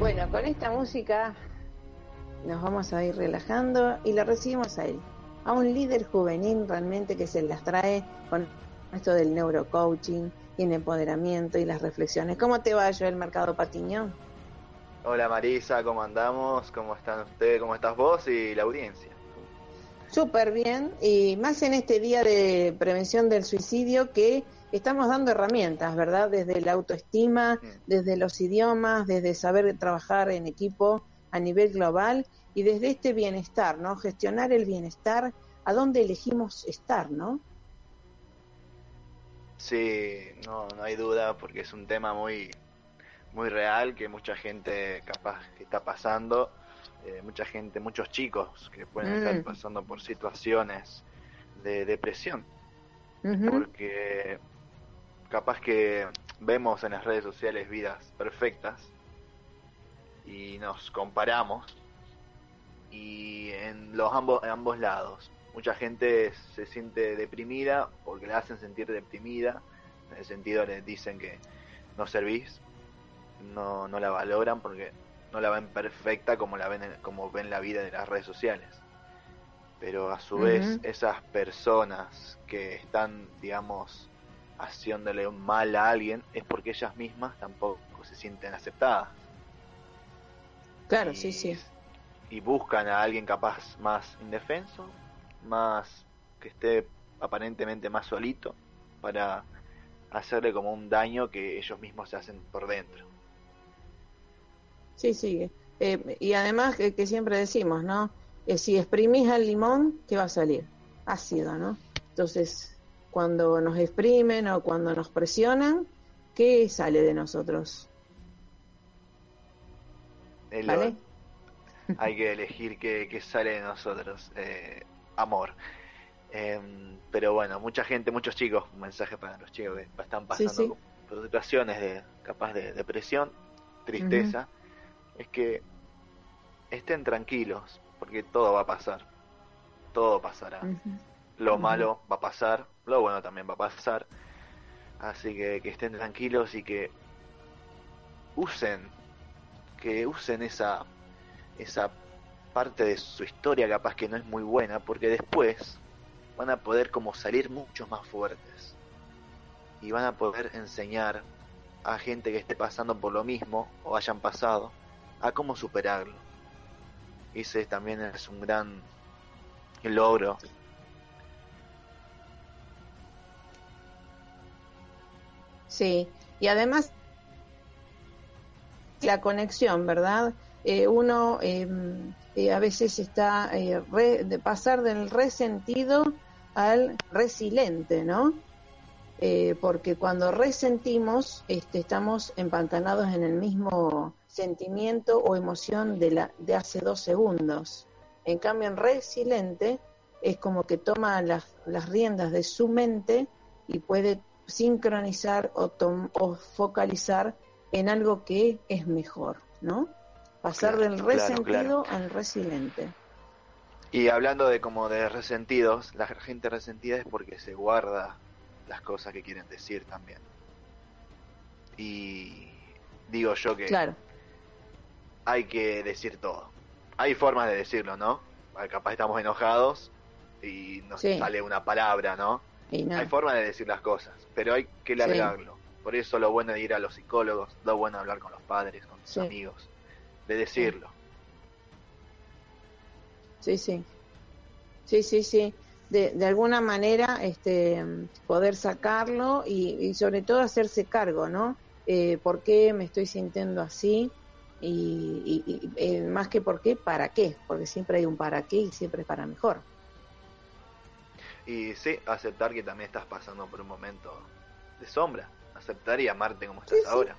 Con esta música nos vamos a ir relajando y le recibimos a él, a un líder juvenil realmente que se las trae con esto del neurocoaching y el empoderamiento y las reflexiones. ¿Cómo te va yo el mercado Patiño? Hola Marisa, ¿cómo andamos? ¿Cómo están ustedes? ¿Cómo estás vos y la audiencia? Súper bien, y más en este día de prevención del suicidio que estamos dando herramientas, ¿verdad? Desde la autoestima, desde los idiomas, desde saber trabajar en equipo a nivel global y desde este bienestar, ¿no? Gestionar el bienestar, a dónde elegimos estar, ¿no? Sí, no, no hay duda porque es un tema muy, muy real que mucha gente capaz que está pasando, eh, mucha gente, muchos chicos que pueden estar Mm. pasando por situaciones de depresión, porque capaz que vemos en las redes sociales vidas perfectas y nos comparamos y en los ambos, en ambos lados. Mucha gente se siente deprimida porque la hacen sentir deprimida, en el sentido le dicen que no servís, no, no la valoran porque no la ven perfecta como la ven en- como ven la vida de las redes sociales. Pero a su vez esas personas que están, digamos, haciéndole un mal a alguien es porque ellas mismas tampoco se sienten aceptadas Claro, sí, sí. y buscan a alguien capaz más indefenso, más que esté aparentemente más solito para hacerle como un daño que ellos mismos se hacen por dentro. Sí, sí. Eh, y además que, que siempre decimos, ¿no? Eh, si exprimís al limón, ¿qué va a salir? Ácido, ¿no? Entonces, cuando nos exprimen o cuando nos presionan, ¿qué sale de nosotros? ¿Vale? lo- hay que elegir qué, qué sale de nosotros. eh, amor. Em, pero bueno, mucha gente, muchos chicos, un mensaje para los chicos que están pasando sí. por situaciones de capaz de depresión, tristeza, es que estén tranquilos, porque todo va a pasar. Todo pasará. Lo malo va a pasar, bueno también va a pasar. Así que que estén tranquilos y que usen, que usen esa, esa parte de su historia capaz que no es muy buena, porque después van a poder como salir mucho más fuertes. Y van a poder enseñar a gente que esté pasando por lo mismo o hayan pasado a cómo superarlo. Ese también es un gran logro Sí, y además la conexión, ¿verdad? Eh, uno eh, eh, a veces está eh, re- de pasar del resentido al resiliente, ¿no? Porque cuando resentimos, este, estamos empantanados en el mismo sentimiento o emoción de, la, de hace dos segundos. En cambio, en resiliente es como que toma las, las riendas de su mente y puede sincronizar o, tom- o focalizar en algo que es mejor, ¿no? Pasar Claro, del resentido claro. al resiliente. Y hablando de como de resentidos, la gente resentida es porque se guarda las cosas que quieren decir también. Y digo yo que Claro, hay que decir todo. Hay formas de decirlo, ¿no? Capaz estamos enojados y nos Sí. sale una palabra, ¿no? Y no. Hay formas de decir las cosas, pero hay que largarlo. Por eso lo bueno de ir a los psicólogos, lo bueno de hablar con los padres, con tus Sí. amigos, de decirlo. Sí, sí. Sí, sí, sí. De, de alguna manera este, poder sacarlo y, y sobre todo hacerse cargo, ¿no? Eh, ¿Por qué me estoy sintiendo así? Y, y- y, eh, más que por qué, ¿para qué? Porque siempre hay un para qué y siempre es para mejor. Y sí, aceptar que también estás pasando por un momento de sombra. Aceptar y amarte como estás Sí, sí. ahora.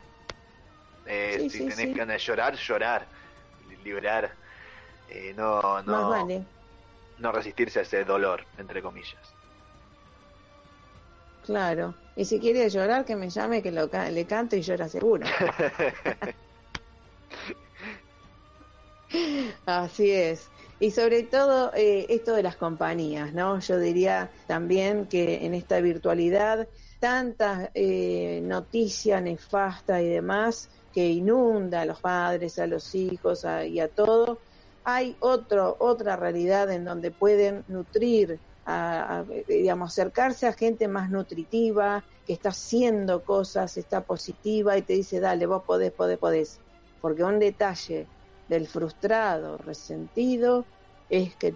Eh, Sí, si tenés ganas de llorar, llorar. li- Liberar. Eh, no, no, vale. no resistirse a ese dolor, entre comillas. Claro. Y si quiere llorar, que me llame, que lo, le canto y llora seguro. (laughs) Así es. Y sobre todo eh, esto de las compañías, ¿no? Yo diría también que en esta virtualidad, tanta eh, noticia nefasta y demás que inunda a los padres, a los hijos y a todo, hay otro, otra realidad en donde pueden nutrir, a, digamos, acercarse a gente más nutritiva, que está haciendo cosas, está positiva y te dice, dale, vos podés, podés, podés. Porque un detalle del frustrado, resentido, es que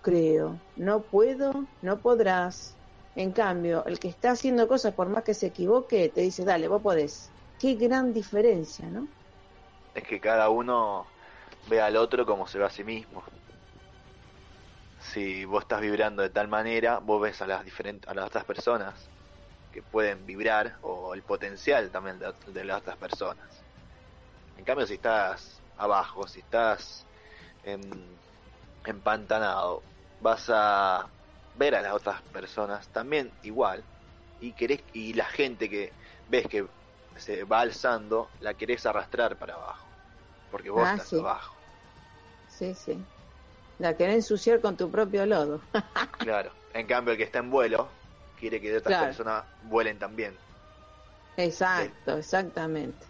creo, no puedo, no podrás. En cambio, el que está haciendo cosas, por más que se equivoque, te dice, dale, vos podés. Qué gran diferencia, ¿no? Es que cada uno ve al otro como se ve a sí mismo. Si vos estás vibrando de tal manera, vos ves a las diferentes a las otras personas que pueden vibrar o el potencial también de, de las otras personas. En cambio, si estás abajo, si estás en, empantanado, vas a ver a las otras personas también igual y querés y la gente que ves que se va alzando la querés arrastrar para abajo porque vos Ah, estás sí. abajo Sí, sí. La querés ensuciar con tu propio lodo. claro en cambio el que está en vuelo quiere que otras Claro. personas vuelen también Exacto, exactamente.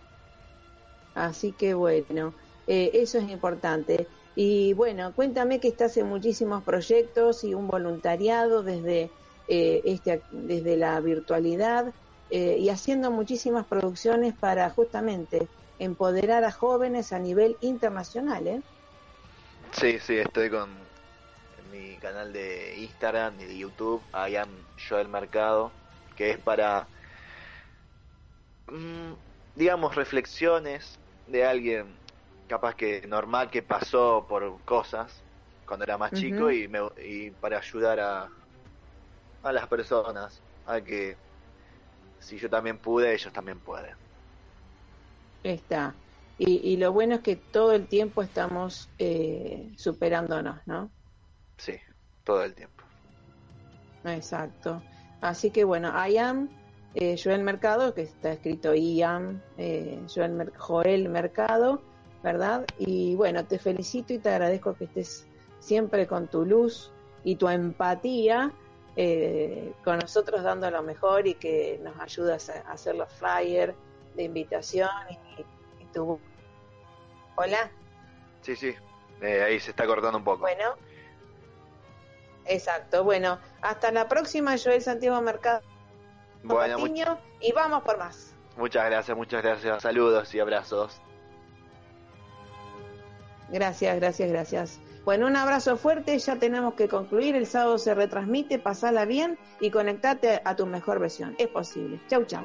Así que bueno, eh, eso es importante. Y bueno, cuéntame que estás en muchísimos proyectos y un voluntariado desde, eh, este, desde la virtualidad eh, y haciendo muchísimas producciones para justamente empoderar a jóvenes a nivel internacional. ¿eh? Sí, sí, estoy con mi canal de Instagram y de YouTube, I am Joel Mercado, que es para, mm, digamos, reflexiones de alguien capaz que normal que pasó por cosas cuando era más chico y, me, y para ayudar a, a las personas a que si yo también pude, ellos también pueden. Está. Y, y lo bueno es que todo el tiempo estamos eh, superándonos, ¿no? Sí, todo el tiempo. Exacto. Así que bueno, I am eh, Joel Mercado, que está escrito I am eh, Joel, Mer- Joel Mercado, ¿verdad? Y bueno, te felicito y te agradezco que estés siempre con tu luz y tu empatía eh, con nosotros dando lo mejor y que nos ayudas a hacer los flyers de invitación y, y tu... Hola. Sí, sí, eh, ahí se está cortando un poco. Bueno, exacto. Bueno, hasta la próxima, Joel Santiago Mercado Bueno, Patiño, y vamos por más. muchas gracias, muchas gracias. Saludos y abrazos. Gracias, gracias, gracias. Bueno, un abrazo fuerte, ya tenemos que concluir, el sábado se retransmite, pasala bien y conectate a tu mejor versión. Es posible. Chau, chau.